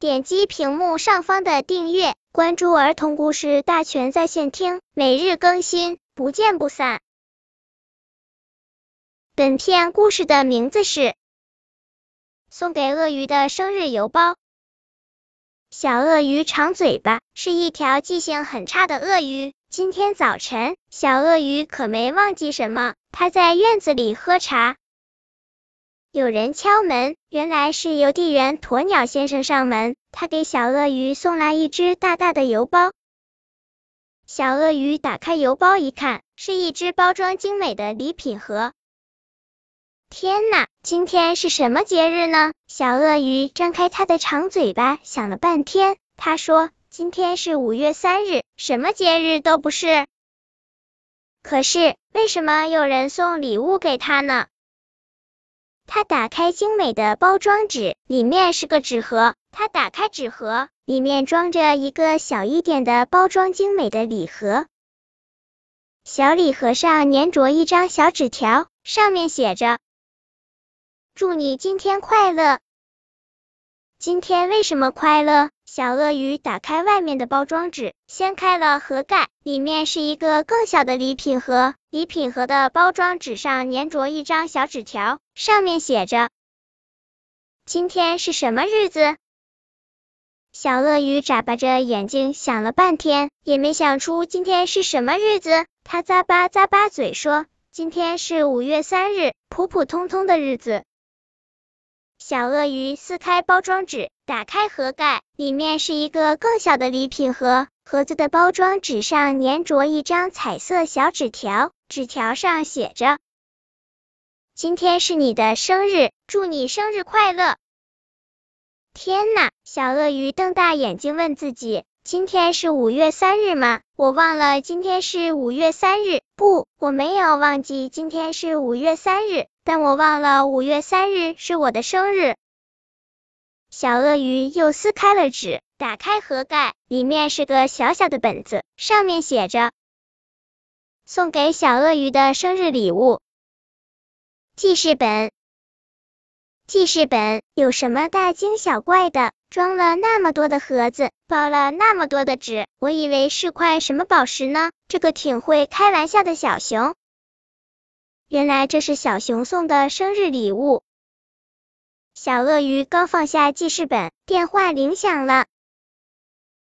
点击屏幕上方的订阅，关注儿童故事大全在线听，每日更新，不见不散。本片故事的名字是《送给鳄鱼的生日邮包》。小鳄鱼长嘴巴是一条记性很差的鳄鱼。今天早晨，小鳄鱼可没忘记什么，它在院子里喝茶。有人敲门，原来是邮递员鸵鸟先生上门，他给小鳄鱼送来一只大大的邮包。小鳄鱼打开邮包一看，是一只包装精美的礼品盒。天哪，今天是什么节日呢？小鳄鱼张开它的长嘴巴，想了半天，他说：“今天是五月三日，什么节日都不是。”可是为什么有人送礼物给他呢？他打开精美的包装纸，里面是个纸盒。他打开纸盒，里面装着一个小一点的、包装精美的礼盒。小礼盒上粘着一张小纸条，上面写着：“祝你今天快乐。”今天为什么快乐？小鳄鱼打开外面的包装纸，掀开了盒盖，里面是一个更小的礼品盒。礼品盒的包装纸上粘着一张小纸条，上面写着：“今天是什么日子？”小鳄鱼眨巴着眼睛想了半天，也没想出今天是什么日子。它咂巴咂巴嘴说：“今天是五月三日，普普通通的日子。”小鳄鱼撕开包装纸，打开盒盖，里面是一个更小的礼品盒。盒子的包装纸上粘着一张彩色小纸条，纸条上写着：“今天是你的生日，祝你生日快乐。”天呐！小鳄鱼瞪大眼睛问自己：“今天是五月三日吗？我忘了今天是五月三日。不，我没有忘记今天是五月三日。”但我忘了五月三日是我的生日。小鳄鱼又撕开了纸，打开盒盖，里面是个小小的本子，上面写着：“送给小鳄鱼的生日礼物记事本。”记事本有什么大惊小怪的？装了那么多的盒子，包了那么多的纸，我以为是块什么宝石呢。这个挺会开玩笑的小熊。原来这是小熊送的生日礼物。小鳄鱼刚放下记事本，电话铃响了。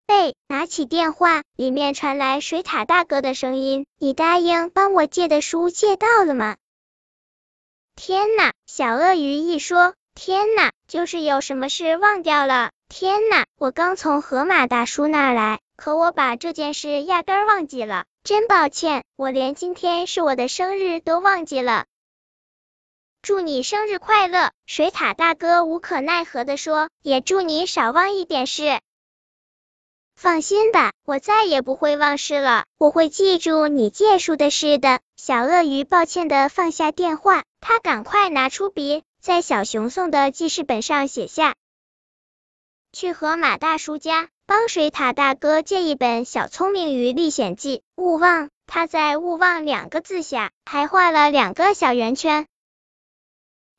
贝拿起电话，里面传来水獭大哥的声音：“你答应帮我借的书借到了吗？”天呐！小鳄鱼一说，天呐，就是有什么事忘掉了。天呐，我刚从河马大叔那儿来，可我把这件事压根儿忘记了。真抱歉，我连今天是我的生日都忘记了。祝你生日快乐，水獭大哥无可奈何的说，也祝你少忘一点事。放心吧，我再也不会忘事了，我会记住你借书的事的。小鳄鱼抱歉的放下电话，他赶快拿出笔，在小熊送的记事本上写下：去河马大叔家。帮水獭大哥借一本《小聪明鱼历险记》，勿忘。他在“勿忘”两个字下还画了两个小圆圈。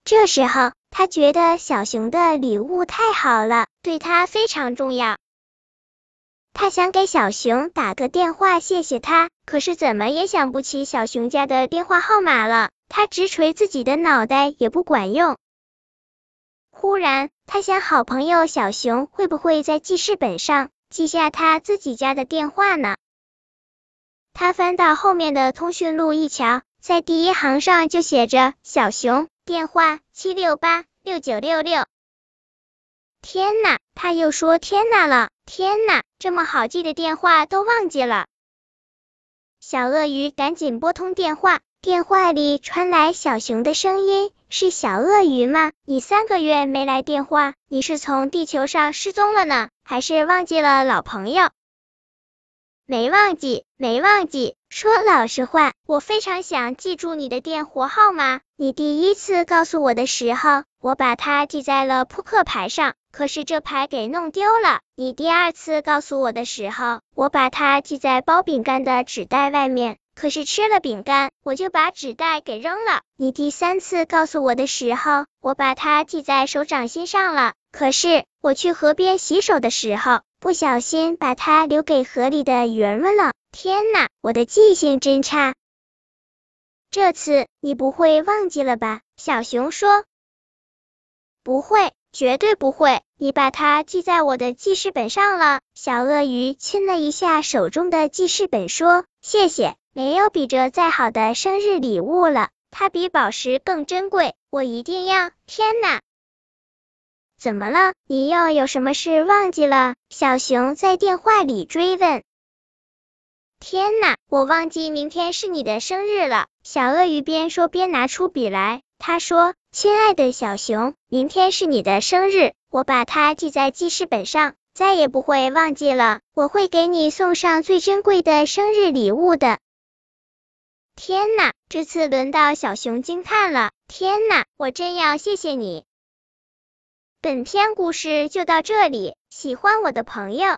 这时候，他觉得小熊的礼物太好了，对他非常重要。他想给小熊打个电话谢谢他，可是怎么也想不起小熊家的电话号码了。他直捶自己的脑袋也不管用。忽然，他想，好朋友小熊会不会在记事本上记下他自己家的电话呢？他翻到后面的通讯录一瞧，在第一行上就写着小熊电话七六八六九六六。天呐，他又说天呐了！天呐，这么好记的电话都忘记了。小鳄鱼赶紧拨通电话。电话里传来小熊的声音：“是小鳄鱼吗？你三个月没来电话，你是从地球上失踪了呢，还是忘记了老朋友？”没忘记，没忘记。说老实话，我非常想记住你的电话号码。你第一次告诉我的时候，我把它记在了扑克牌上，可是这牌给弄丢了。你第二次告诉我的时候，我把它记在包饼干的纸袋外面。可是吃了饼干，我就把纸袋给扔了。你第三次告诉我的时候，我把它系在手掌心上了。可是我去河边洗手的时候，不小心把它留给河里的鱼儿们了。天哪，我的记性真差！这次你不会忘记了吧？小熊说。不会，绝对不会。你把它记在我的记事本上了。小鳄鱼亲了一下手中的记事本，说：“谢谢，没有比这再好的生日礼物了。它比宝石更珍贵，我一定要。”天哪！怎么了？你又有什么事忘记了？小熊在电话里追问。天哪，我忘记明天是你的生日了。小鳄鱼边说边拿出笔来，他说：“亲爱的小熊，明天是你的生日。”我把它记在记事本上，再也不会忘记了。我会给你送上最珍贵的生日礼物的。天呐，这次轮到小熊惊叹了。天呐，我真要谢谢你。本篇故事就到这里，喜欢我的朋友